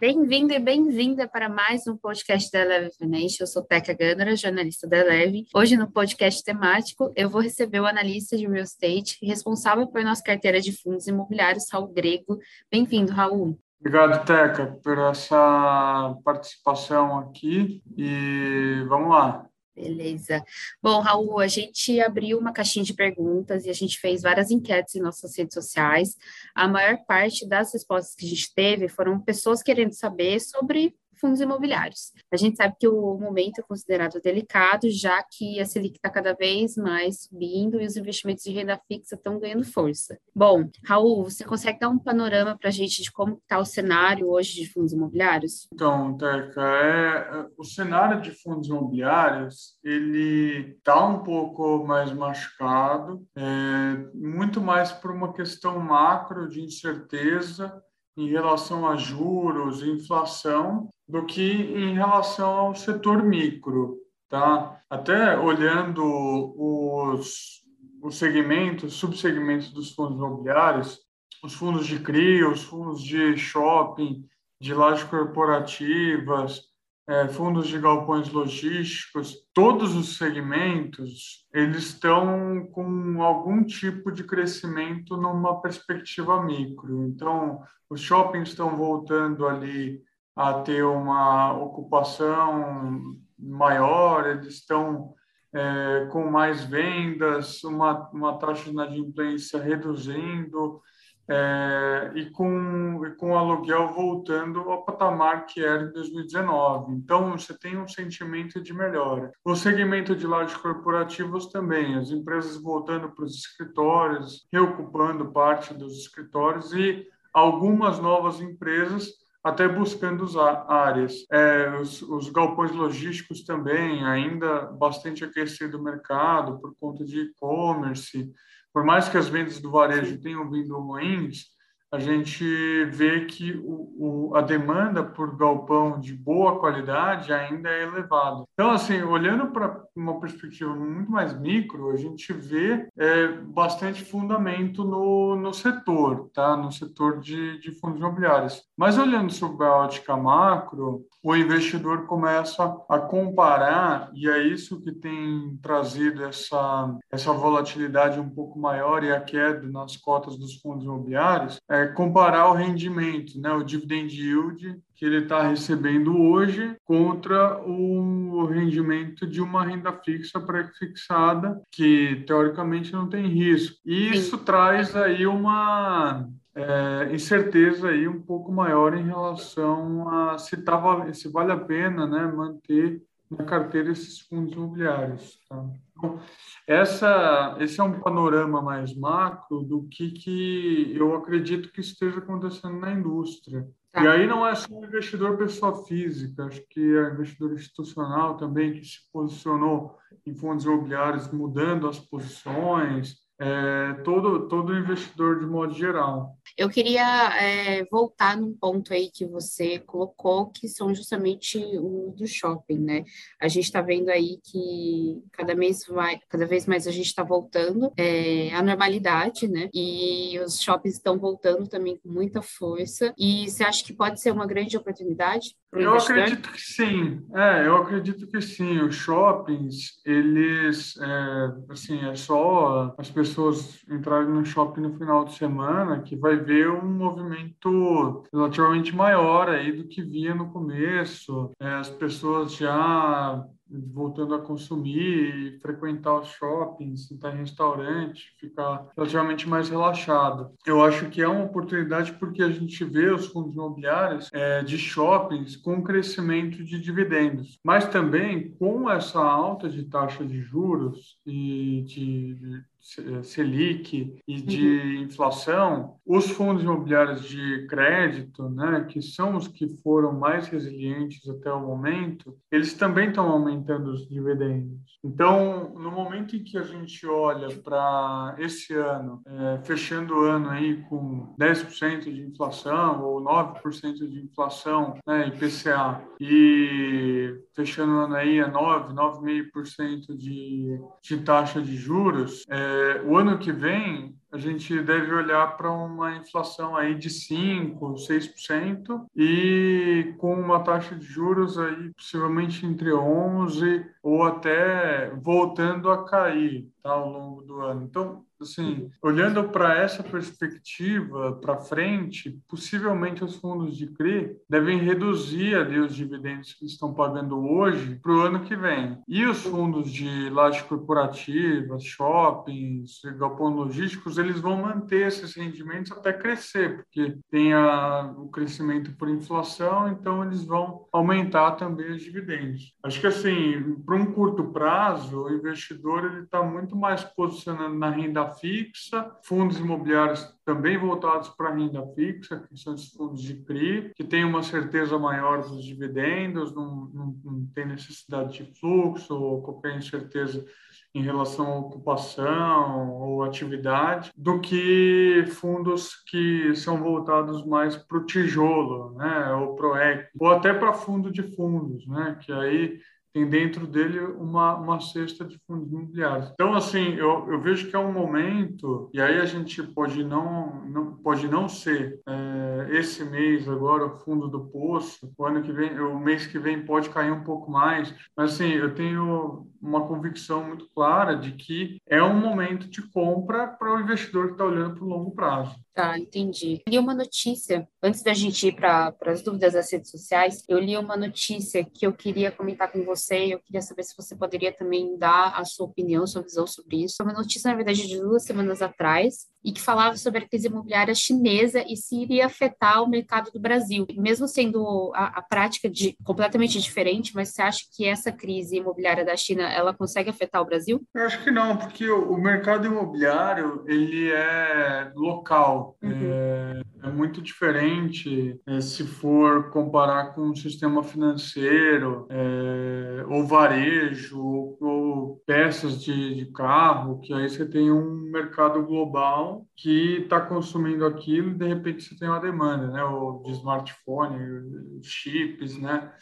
Bem-vindo e bem-vinda para mais um podcast da Eleve Financial. Eu sou Teca Gandara, jornalista da Eleve. Hoje, no podcast temático, eu vou receber o analista de real estate responsável por nossa carteira de fundos imobiliários, Raul Grego. Bem-vindo, Raul. Obrigado, Teca, por essa participação aqui e vamos lá. Beleza. Bom, Raul, a gente abriu uma caixinha de perguntas e a gente fez várias enquetes em nossas redes sociais. A maior parte das respostas que a gente teve foram pessoas querendo saber sobre fundos imobiliários. A gente sabe que o momento é considerado delicado, já que a Selic está cada vez mais subindo e os investimentos de renda fixa estão ganhando força. Bom, Raul, você consegue dar um panorama para a gente de como está o cenário hoje de fundos imobiliários? Então, Teca, é, o cenário de fundos imobiliários ele está um pouco mais machucado, é, muito mais por uma questão macro de incerteza em relação a juros inflação do que em relação ao setor micro, tá? Até olhando os, os segmentos, subsegmentos dos fundos imobiliários, os fundos de CRI, os fundos de shopping, de lajes corporativas, é, fundos de galpões logísticos, todos os segmentos eles estão com algum tipo de crescimento numa perspectiva micro. Então, os shoppings estão voltando ali a ter uma ocupação maior, eles estão é, com mais vendas, uma, uma taxa de inadimplência reduzindo é, e com, e com o aluguel voltando ao patamar que era em 2019. Então, você tem um sentimento de melhora. O segmento de lajes corporativos também, as empresas voltando para os escritórios, reocupando parte dos escritórios e algumas novas empresas até buscando as áreas. É, os, os, galpões logísticos também, ainda bastante aquecido o mercado por conta de e-commerce. Por mais que as vendas do varejo tenham vindo ruins, a gente vê que o, o, a demanda por galpão de boa qualidade ainda é elevada. Então, assim, olhando para uma perspectiva muito mais micro, a gente vê é, bastante fundamento no, no setor, tá? no setor de, de fundos imobiliários. Mas olhando sobre a ótica macro, o investidor começa a comparar, e é isso que tem trazido essa, essa volatilidade um pouco maior e a queda nas cotas dos fundos imobiliários, é comparar o rendimento, né, o dividend yield que ele está recebendo hoje contra o rendimento de uma renda fixa pré-fixada, que teoricamente não tem risco. E isso traz aí uma é, incerteza aí um pouco maior em relação a se, tá, se vale a pena né, manter na carteira esses fundos imobiliários. Tá? Então, essa, esse é um panorama mais macro do que, que eu acredito que esteja acontecendo na indústria. Tá. E aí não é só investidor pessoa física, acho que é investidor institucional também que se posicionou em fundos imobiliários mudando as posições, é, todo, todo investidor de modo geral. Eu queria é, voltar num ponto aí que você colocou, que são justamente o do shopping, né? A gente está vendo aí que cada mês vai, cada vez mais a gente está voltando é, à normalidade, né? E os shoppings estão voltando também com muita força. E você acha que pode ser uma grande oportunidade? Eu acredito que sim. É, eu acredito que sim. Os shoppings, eles, é, assim, é só as pessoas entrarem no shopping no final de semana que vai ver um movimento relativamente maior aí do que via no começo. É, as pessoas já voltando a consumir, frequentar os shoppings, estar em restaurante, ficar relativamente mais relaxado. Eu acho que é uma oportunidade porque a gente vê os fundos imobiliários é, de shoppings com crescimento de dividendos, mas também com essa alta de taxa de juros e de Selic e de uhum. inflação, os fundos imobiliários de crédito, né, que são os que foram mais resilientes até o momento, eles também estão aumentando os dividendos. Então, no momento em que a gente olha para esse ano, é, fechando o ano aí com 10% de inflação ou 9% de inflação, né, IPCA, e fechando o ano aí a 9, 9,5% de, de taxa de juros, é, o ano que vem a gente deve olhar para uma inflação aí de 5, 6% e com uma taxa de juros aí possivelmente entre 11 ou até voltando a cair tá, ao longo do ano. Então, assim, olhando para essa perspectiva para frente, possivelmente os fundos de CRI devem reduzir ali os dividendos que estão pagando hoje para o ano que vem. E os fundos de laje corporativa, shoppings, galpões logísticos, eles vão manter esses rendimentos até crescer, porque tem a, o crescimento por inflação, então eles vão aumentar também os dividendos. Acho que assim, para um curto prazo, o investidor ele está muito mais posicionando na renda fixa, fundos imobiliários também voltados para a renda fixa, que são os fundos de CRI, que tem uma certeza maior dos dividendos, não, não, não tem necessidade de fluxo ou qualquer incerteza em relação à ocupação ou atividade, do que fundos que são voltados mais para o tijolo, né, ou para o equity, ou até para fundo de fundos, né, que aí tem dentro dele uma, uma cesta de fundos imobiliários. Então, assim, eu, eu vejo que é um momento, e aí a gente pode não, não pode não ser é, esse mês agora o fundo do poço, o ano que vem, o mês que vem pode cair um pouco mais, mas assim, eu tenho uma convicção muito clara de que é um momento de compra para o investidor que está olhando para o longo prazo. Tá, entendi. li uma notícia, antes da gente ir para as dúvidas das redes sociais, eu li uma notícia que eu queria comentar com você eu queria saber se você poderia também dar a sua opinião, sua visão sobre isso. Uma notícia, na verdade, de duas semanas atrás, e que falava sobre a crise imobiliária chinesa e se iria afetar o mercado do Brasil. Mesmo sendo a, a prática de, completamente diferente, mas você acha que essa crise imobiliária da China, ela consegue afetar o Brasil? Eu acho que não, porque o, o mercado imobiliário, ele é local, Uhum. É, é, muito diferente é, se for comparar com o sistema financeiro, é, ou varejo, ou, ou peças de, de, carro, que aí você tem um mercado global que está consumindo aquilo e de repente você tem uma demanda, né? Ou de smartphone, chips, né?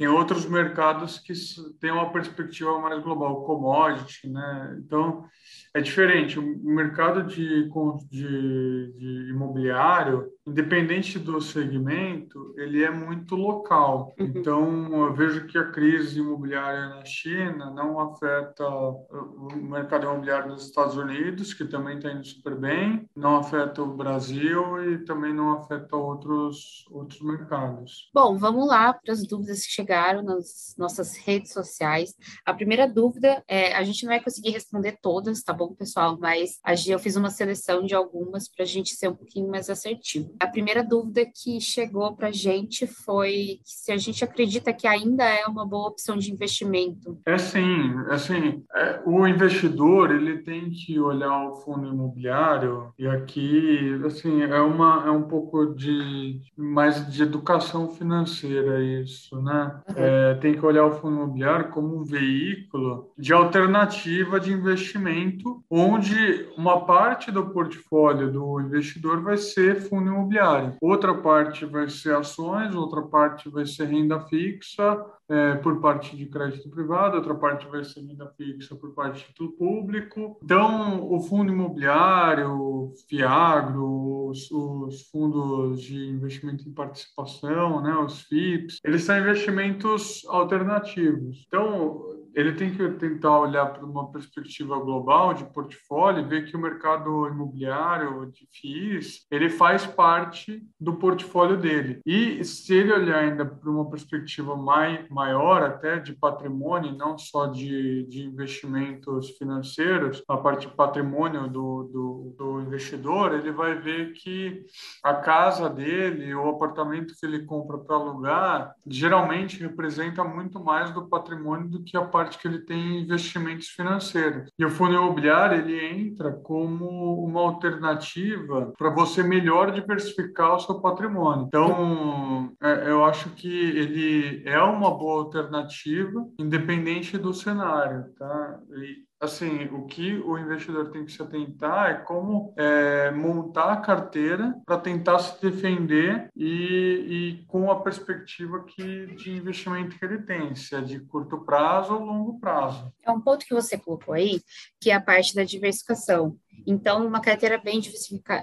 Tem outros mercados que têm uma perspectiva mais global, commodity, né? Então, é diferente. O mercado de, de, de, imobiliário, independente do segmento, ele é muito local. Uhum. Então, eu vejo que a crise imobiliária na China não afeta o mercado imobiliário nos Estados Unidos, que também está indo super bem, não afeta o Brasil e também não afeta outros, outros mercados. Bom, vamos lá para as dúvidas que chegaram nas nossas redes sociais. A primeira dúvida é: a gente não vai conseguir responder todas, tá bom, pessoal? Mas eu fiz uma seleção de algumas para a gente ser um pouquinho mais assertivo. A primeira dúvida que chegou para a gente foi se a gente acredita que ainda é uma boa opção de investimento. É sim, assim, é, o investidor ele tem que olhar o fundo imobiliário e aqui, assim, é uma é um pouco de mais de educação financeira isso, né? Uhum. É, tem que olhar o fundo imobiliário como um veículo de alternativa de investimento onde uma parte do portfólio do investidor vai ser fundo imobiliário, outra parte vai ser ações, outra parte vai ser renda fixa, é, por parte de crédito privado, outra parte vai ser renda fixa por parte título público. Então, o fundo imobiliário, Fiagro, os, os, fundos de investimento em participação, né, os FIPS, eles são investimentos alternativos. Então, ele tem que tentar olhar para uma perspectiva global de portfólio ver que o mercado imobiliário de FIIs, ele faz parte do portfólio dele. E se ele olhar ainda para uma perspectiva mai, maior até de patrimônio, não só de, de investimentos financeiros, a parte patrimônio do, do, do investidor, ele vai ver que a casa dele, o apartamento que ele compra para alugar, geralmente representa muito mais do patrimônio do que a parte que ele tem investimentos financeiros. E o fundo imobiliário ele entra como uma alternativa para você melhor diversificar o seu patrimônio. Então, é, eu acho que ele é uma boa alternativa, independente do cenário, tá? E assim, o que o investidor tem que se atentar é como é, montar a carteira para tentar se defender e, e, com a perspectiva que, de investimento que ele tem, se é de curto prazo ou longo prazo. É um ponto que você colocou aí, que é a parte da diversificação. Então, uma carteira bem,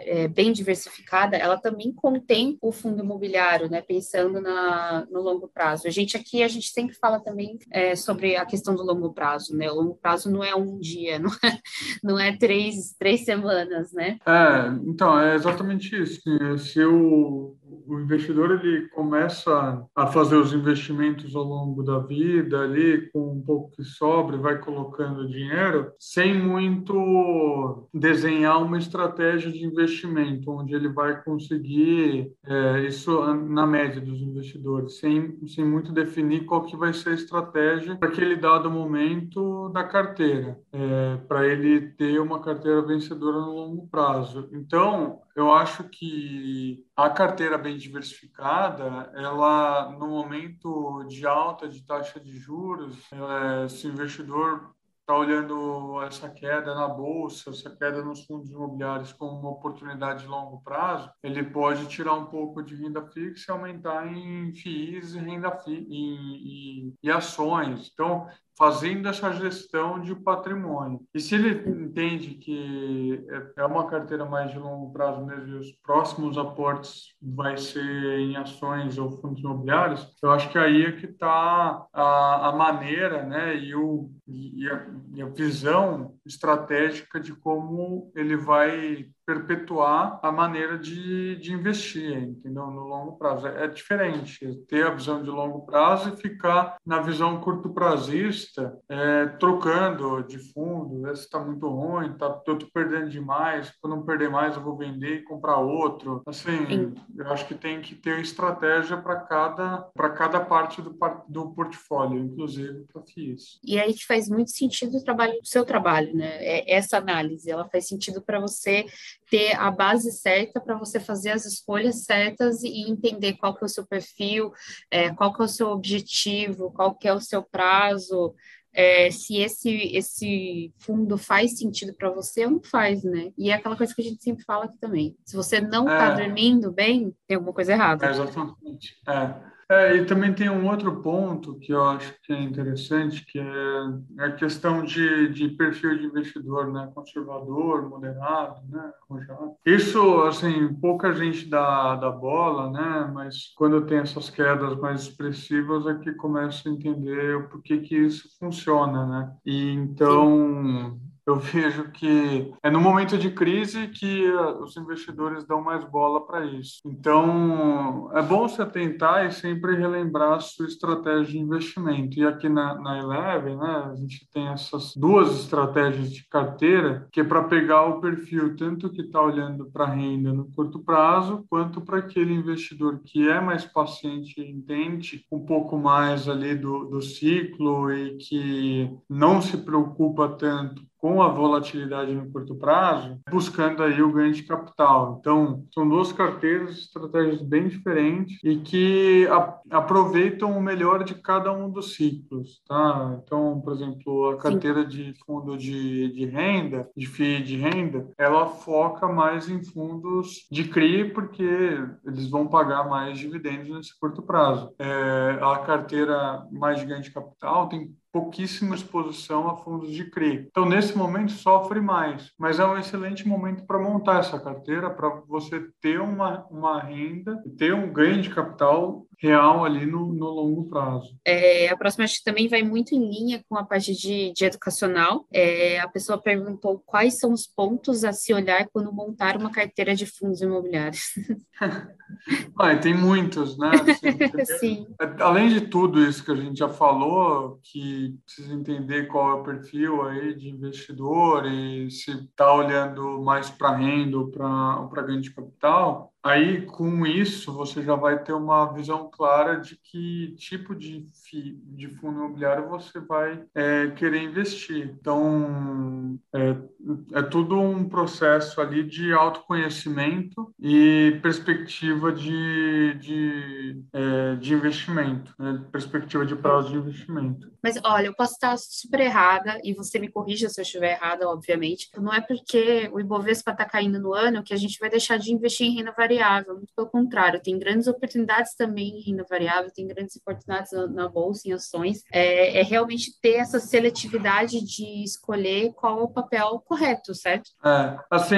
é, bem diversificada, ela também contém o fundo imobiliário, né? Pensando na, no longo prazo. A gente aqui, a gente sempre fala também é, sobre a questão do longo prazo, né? O longo prazo não é um dia, não é, não é três, três semanas, né? É, então, é exatamente isso. Se o, o investidor ele começa a fazer os investimentos ao longo da vida ali com um pouco que sobra vai colocando dinheiro sem muito desenhar uma estratégia de investimento onde ele vai conseguir é, isso na média dos investidores sem sem muito definir qual que vai ser a estratégia para aquele dado momento da carteira é, para ele ter uma carteira vencedora no longo prazo. Então eu acho que a carteira bem diversificada, ela no momento de alta de taxa de juros, é, se o investidor está olhando essa queda na bolsa, essa queda nos fundos imobiliários como uma oportunidade de longo prazo, ele pode tirar um pouco de renda fixa e aumentar em FIIs e renda fi, e, ações. Então, fazendo essa gestão de patrimônio. E se ele entende que é uma carteira mais de longo prazo mesmo e os próximos aportes vai ser em ações ou fundos imobiliários, eu acho que aí é que está a, a, maneira né, e, o, e a, e a visão estratégica de como ele vai perpetuar a maneira de, de investir, entendeu? No longo prazo. É, é diferente ter a visão de longo prazo e ficar na visão curto prazista, é, trocando de fundo. Esse está muito ruim, tá, eu estou perdendo demais. Quando não perder mais, eu vou vender e comprar outro. Assim, Sim. eu acho que tem que ter estratégia para cada cada parte do, do portfólio, inclusive para FIIs. E aí que faz muito sentido o trabalho, o seu trabalho, né? É, essa análise, ela faz sentido para você ter a base certa para você fazer as escolhas certas e entender qual que é o seu perfil, é, qual que é o seu objetivo, qual que é o seu prazo, é, se esse, esse fundo faz sentido para você ou não faz, né? E é aquela coisa que a gente sempre fala aqui também. Se você não está é. dormindo bem, tem alguma coisa errada. É, exatamente. É. É, e também tem um outro ponto que eu acho que é interessante, que é a questão de, de perfil de investidor, né? Conservador, moderado, né? Isso, assim, pouca gente dá, dá bola, né? Mas quando tem essas quedas mais expressivas é que começa a entender o porquê que isso funciona, né? E então... eu vejo que é no momento de crise que eh, os investidores dão mais bola para isso. Então, é bom se atentar e sempre relembrar a sua estratégia de investimento. E aqui na, na Eleven, né, a gente tem essas duas estratégias de carteira, que é para pegar o perfil tanto que está olhando para renda no curto prazo, quanto para aquele investidor que é mais paciente e entende um pouco mais ali do, do ciclo e que não se preocupa tanto com a volatilidade no curto prazo, buscando aí o ganho de capital. Então, são duas carteiras, estratégias bem diferentes e que a, aproveitam o melhor de cada um dos ciclos, tá? Então, por exemplo, a carteira Sim. de fundo de, de renda, de FII de renda, ela foca mais em fundos de CRI porque eles vão pagar mais dividendos nesse curto prazo. É, a carteira mais de ganho de capital tem pouquíssima exposição a fundos de CRI. Então, nesse momento, sofre mais, mas é um excelente momento para montar essa carteira, para você ter uma, uma renda, ter um ganho de capital real ali no, no longo prazo. É, a próxima acho que também vai muito em linha com a parte de, de educacional. É, a pessoa perguntou quais são os pontos a se olhar quando montar uma carteira de fundos imobiliários. ah, tem muitos, né? Assim, Sim. Além de tudo isso que a gente já falou, que precisa entender qual é o perfil aí de investidor e se está olhando mais para renda ou para ganho de capital, Aí, com isso, você já vai ter uma visão clara de que tipo de, fi, de fundo imobiliário você vai é, querer investir. Então, é, é tudo um processo ali de autoconhecimento e perspectiva de, de, é, de investimento, né? perspectiva de prazo de investimento. Mas, olha, eu posso estar super errada, e você me corrija se eu estiver errada, obviamente. Não é porque o Ibovespa está caindo no ano que a gente vai deixar de investir em renda variável, muito pelo contrário, tem grandes oportunidades também em renda variável, tem grandes oportunidades na, bolsa, em ações. É, é, realmente ter essa seletividade de escolher qual é o papel correto, certo? É, assim,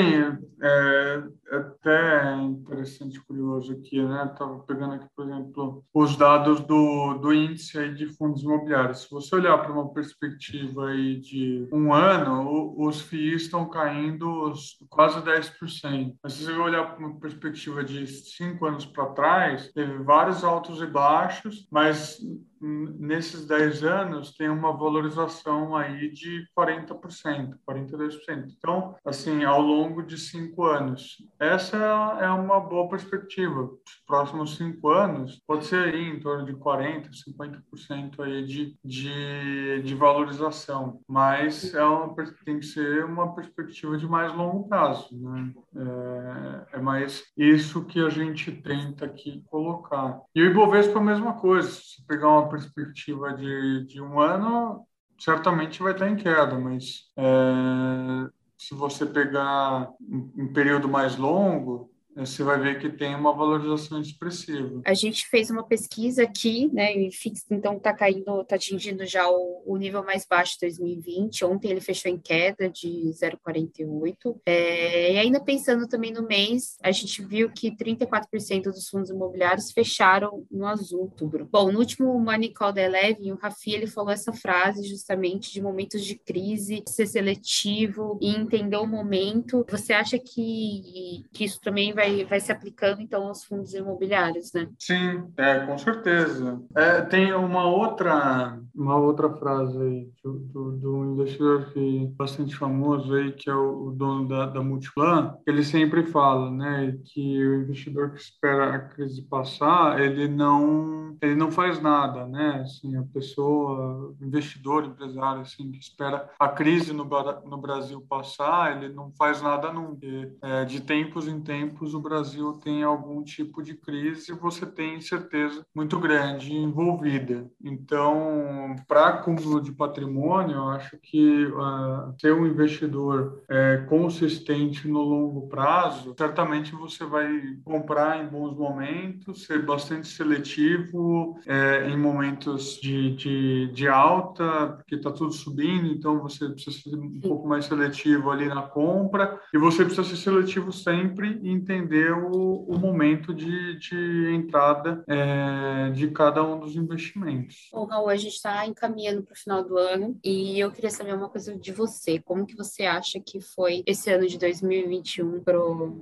é, é até interessante, curioso aqui, né? Estava pegando aqui, por exemplo, os dados do, do índice de fundos imobiliários. Se você olhar para uma perspectiva aí de um ano, os FIIs estão caindo quase 10%. Mas se você olhar para uma perspectiva de cinco anos para trás, teve vários altos e baixos, mas nesses 10 anos tem uma valorização aí de 40%, 42%. Então, assim, ao longo de cinco anos. Essa é uma boa perspectiva. Os próximos cinco anos pode ser aí em torno de 40%, 50% aí de, de, de valorização, mas é uma, tem que ser uma perspectiva de mais longo prazo, né? É, é mais isso que a gente tenta aqui colocar. E o Ibovespa é a mesma coisa. Se pegar uma perspectiva de, de um ano, certamente vai estar em queda, mas é, se você pegar um período mais longo, você vai ver que tem uma valorização expressiva. A gente fez uma pesquisa aqui, né, e fixo, então está caindo, está atingindo já o, o, nível mais baixo de 2020. Ontem ele fechou em queda de 0,48. É, e ainda pensando também no mês, a gente viu que 34% dos fundos imobiliários fecharam no azul outubro. Bom, no último Money Call da Eleven, o Rafi ele falou essa frase justamente de momentos de crise, ser seletivo e entender o momento. Você acha que, que isso também vai vai, vai se aplicando então aos fundos imobiliários, né? Sim, é, com certeza. É, tem uma outra, uma outra frase aí do, do, do investidor que é bastante famoso aí, que é o, o dono da, da Multiplan, ele sempre fala, né, que o investidor que espera a crise passar, ele não, ele não faz nada, né? Assim, a pessoa, investidor, empresário, assim, que espera a crise no, no Brasil passar, ele não faz nada nunca. É, de tempos em tempos o Brasil tem algum tipo de crise, você tem incerteza muito grande envolvida. Então, para acúmulo de patrimônio, eu acho que uh, ser um investidor é, consistente no longo prazo, certamente você vai comprar em bons momentos, ser bastante seletivo é, em momentos de, de, de alta, porque está tudo subindo, então você precisa ser um pouco mais seletivo ali na compra, e você precisa ser seletivo sempre e entender entender o, o momento de, de entrada é, de cada um dos investimentos. Bom, Raul, a gente está encaminhando para o final do ano e eu queria saber uma coisa de você. Como que você acha que foi esse ano de 2021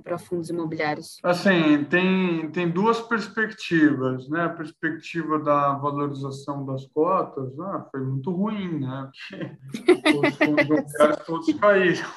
para fundos imobiliários? Assim, tem, tem duas perspectivas, né? A perspectiva da valorização das cotas ah, foi muito ruim, né? Porque os fundos imobiliários todos caíram.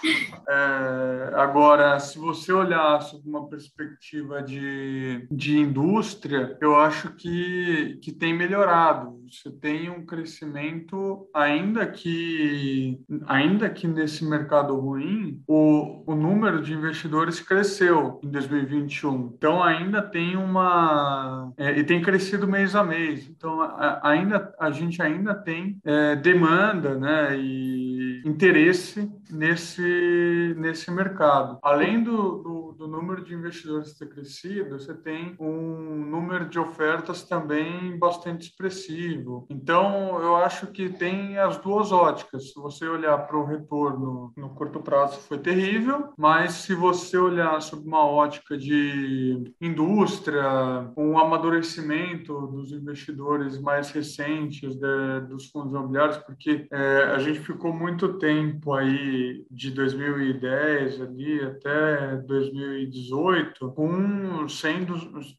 É, agora, se você olhar sob uma perspectiva de, de indústria, eu acho que, que tem melhorado. Você tem um crescimento, ainda que, ainda que nesse mercado ruim, o, o número de investidores cresceu em 2021. Então, ainda tem uma. É, e tem crescido mês a mês. Então, a, ainda, a gente ainda tem é, demanda né, e interesse nesse, nesse mercado. Além do, do, do número de investidores ter crescido, você tem um número de ofertas também bastante expressivo. Então, eu acho que tem as duas óticas. Se você olhar para o retorno no curto prazo, foi terrível, mas se você olhar sob uma ótica de indústria, um amadurecimento dos investidores mais recentes de, dos fundos imobiliários, porque é, a gente ficou muito tempo aí de 2010 ali até 2018 com 100,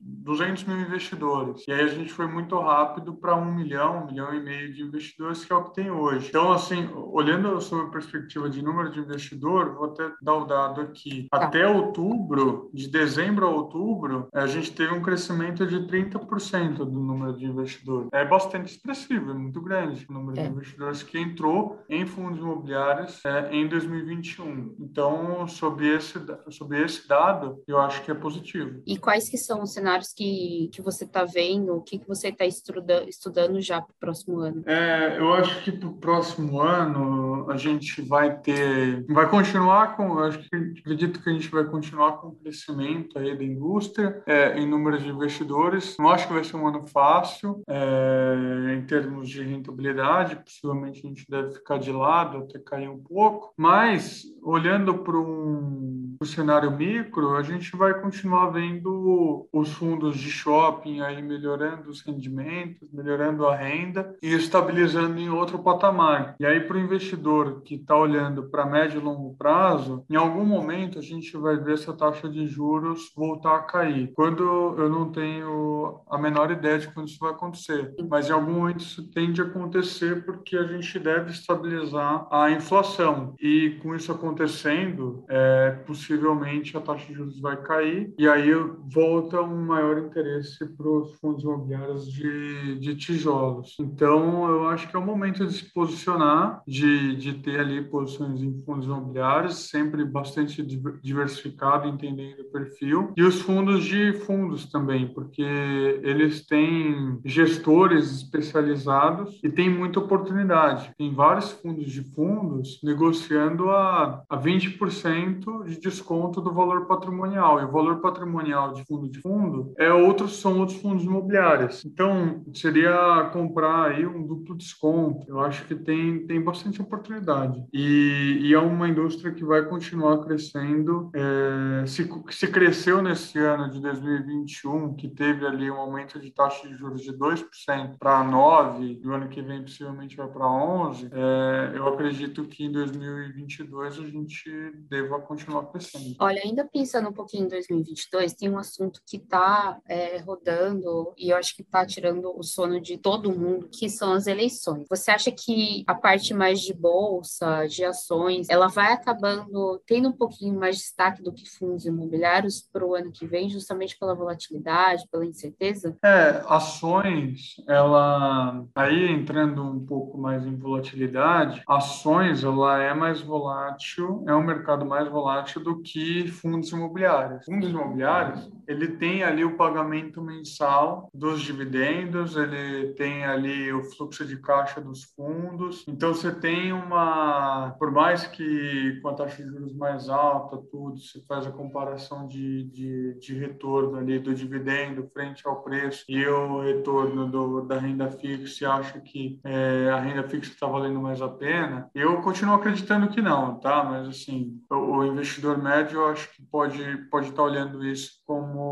200 mil investidores. E aí a gente foi muito rápido para um milhão, um milhão e meio de investidores, que é o que tem hoje. Então, assim, olhando sob a perspectiva de número de investidor, vou até dar o dado aqui. Tá. Até outubro, de dezembro a outubro, a gente teve um crescimento de 30% do número de investidores. É bastante expressivo, é muito grande o número é. de investidores que entrou em fundos imobiliários é, em 2021. Então, sobre esse, sobre esse dado, eu acho que é positivo. E quais que são os cenários que, que você está vendo, o que, que você está estuda, estudando já para o próximo ano? É, eu acho que para o próximo ano a gente vai ter, vai continuar com, acho que acredito que a gente vai continuar com o crescimento aí da indústria é, em números de investidores. Não acho que vai ser um ano fácil é, em termos de rentabilidade, possivelmente a gente deve ficar de lado até cair um pouco, mas olhando para um pro cenário micro, a gente vai continuar vendo os fundos de shopping aí melhorando os rendimentos, melhorando a renda e estabilizando em outro patamar. E aí, para o investidor que está olhando para médio e longo prazo, em algum momento a gente vai ver essa taxa de juros voltar a cair. Quando eu não tenho a menor ideia de quando isso vai acontecer, mas em algum momento isso tende a acontecer porque a gente deve estabilizar a inflação. E com isso acontecendo, é, possivelmente a taxa de juros vai cair e aí volta um maior interesse para os fundos imobiliários de, de tijolos. Então, eu acho que é o momento de se posicionar, de, de ter ali posições em fundos imobiliários, sempre bastante diversificado, entendendo o perfil, e os fundos de fundos também, porque eles têm gestores especializados e tem muita oportunidade. Tem vários fundos de fundos negociando a, a 20% de desconto do valor patrimonial. E o valor patrimonial de fundo de fundo é outros, são outros fundos imobiliários. Então, seria comprar aí um duplo desconto. Eu acho que tem, tem bastante oportunidade. E, e é uma indústria que vai continuar crescendo. É, se, se cresceu nesse ano de 2021, que teve ali um aumento de taxa de juros de 2% para 9%, e o ano que vem possivelmente vai para 11%, é, eu acredito que em 2022 a gente deva continuar crescendo. Olha, ainda pensando um pouquinho em 2022, tem um assunto que está é, rodando e eu acho que está tirando o sono de todo mundo, que são as eleições. Você acha que a parte mais de bolsa, de ações, ela vai acabando tendo um pouquinho mais de destaque do que fundos imobiliários para o ano que vem, justamente pela volatilidade, pela incerteza? É, ações, ela aí entrando um pouco mais em volatilidade, ações ela é mais volátil, é um mercado mais volátil do que fundos imobiliários. Fundos imobiliários, ele tem ali o pagamento mensal dos dividendos, ele tem ali o fluxo de caixa dos fundos. Então você tem uma, por mais que com a taxa de juros mais alta, tudo, você faz a comparação de, de, de retorno ali do dividendo frente ao preço e o retorno do, da renda fixa, e acha que é, a renda fixa está valendo mais a pena, eu continuo acreditando que não, tá? Mas assim, o, o investidor médio eu acho que pode pode estar tá olhando isso como, como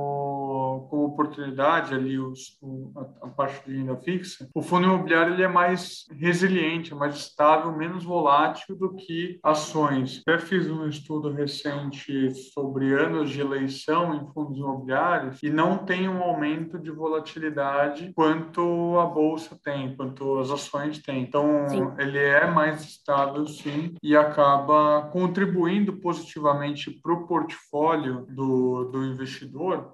oportunidade ali os, a, a, parte de renda fixa, o fundo imobiliário ele é mais resiliente, é mais estável, menos volátil do que ações. Até fiz um estudo recente sobre anos de eleição em fundos imobiliários e não tem um aumento de volatilidade quanto a bolsa tem, quanto as ações têm. Então, sim. ele é mais estável, sim, e acaba contribuindo positivamente para o portfólio do, do investidor investidor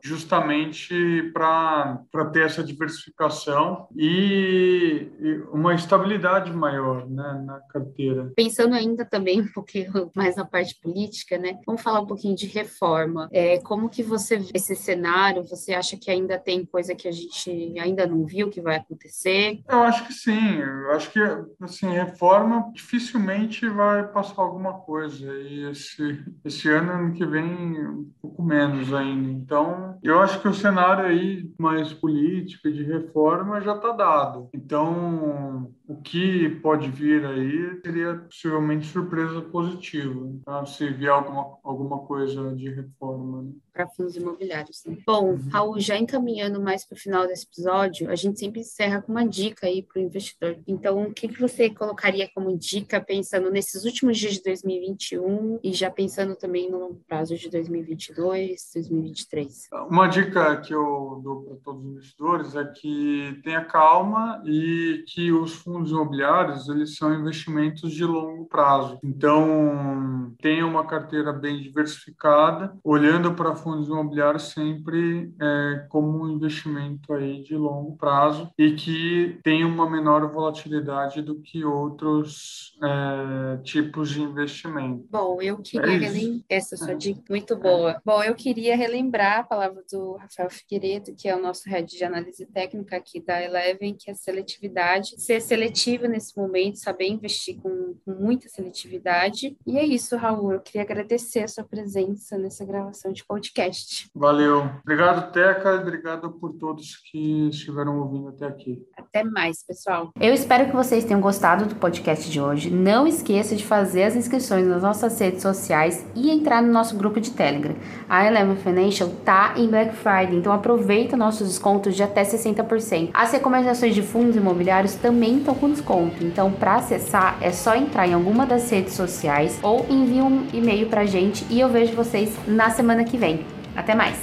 para ter essa diversificação e, e, uma estabilidade maior né, na carteira. Pensando ainda também um pouquinho mais na parte política, né? Vamos falar um pouquinho de reforma. É, como que você vê esse cenário? Você acha que ainda tem coisa que a gente ainda não viu que vai acontecer? Eu acho que sim. Eu acho que assim, reforma dificilmente vai passar alguma coisa. E esse, esse ano, ano que vem, um pouco menos ainda. Então, eu acho que o cenário aí mais político de reforma já está dado. Então, o que pode vir aí seria possivelmente surpresa positiva, tá? se vier alguma, alguma coisa de reforma. Né? Para fundos imobiliários. Né? Bom, uhum. Raul, já encaminhando mais para o final desse episódio, a gente sempre encerra com uma dica aí para o investidor. Então, o que, que você colocaria como dica pensando nesses últimos dias de 2021 e já pensando também no longo prazo de 2022, 2023? Uma dica que eu eu dou para todos os investidores é que tenha calma e que os fundos imobiliários eles são investimentos de longo prazo. Então, tenha uma carteira bem diversificada, olhando para fundos imobiliários sempre é, como um investimento aí de longo prazo e que tenha uma menor volatilidade do que outros é, tipos de investimento. Bom, eu queria é relembrar essa sua dica muito boa. Bom, eu queria relembrar a palavra do Rafael Figueiredo, que é o nosso head de análise técnica aqui da Eleven, que é seletividade, ser seletivo nesse momento, saber investir com, com muita seletividade. E é isso, Raul. Eu queria agradecer a sua presença nessa gravação de podcast. Valeu. Obrigado, Teca. Obrigado por todos que estiveram ouvindo até aqui. Até mais, pessoal. Eu espero que vocês tenham gostado do podcast de hoje. Não esqueça de fazer as inscrições nas nossas redes sociais e entrar no nosso grupo de Telegram. A Eleven Financial tá em Black Friday, então aproveita nossos descontos de até 60%. As recomendações de fundos imobiliários também estão com desconto, então para acessar é só entrar em alguma das redes sociais ou enviar um e-mail pra gente e eu vejo vocês na semana que vem. Até mais!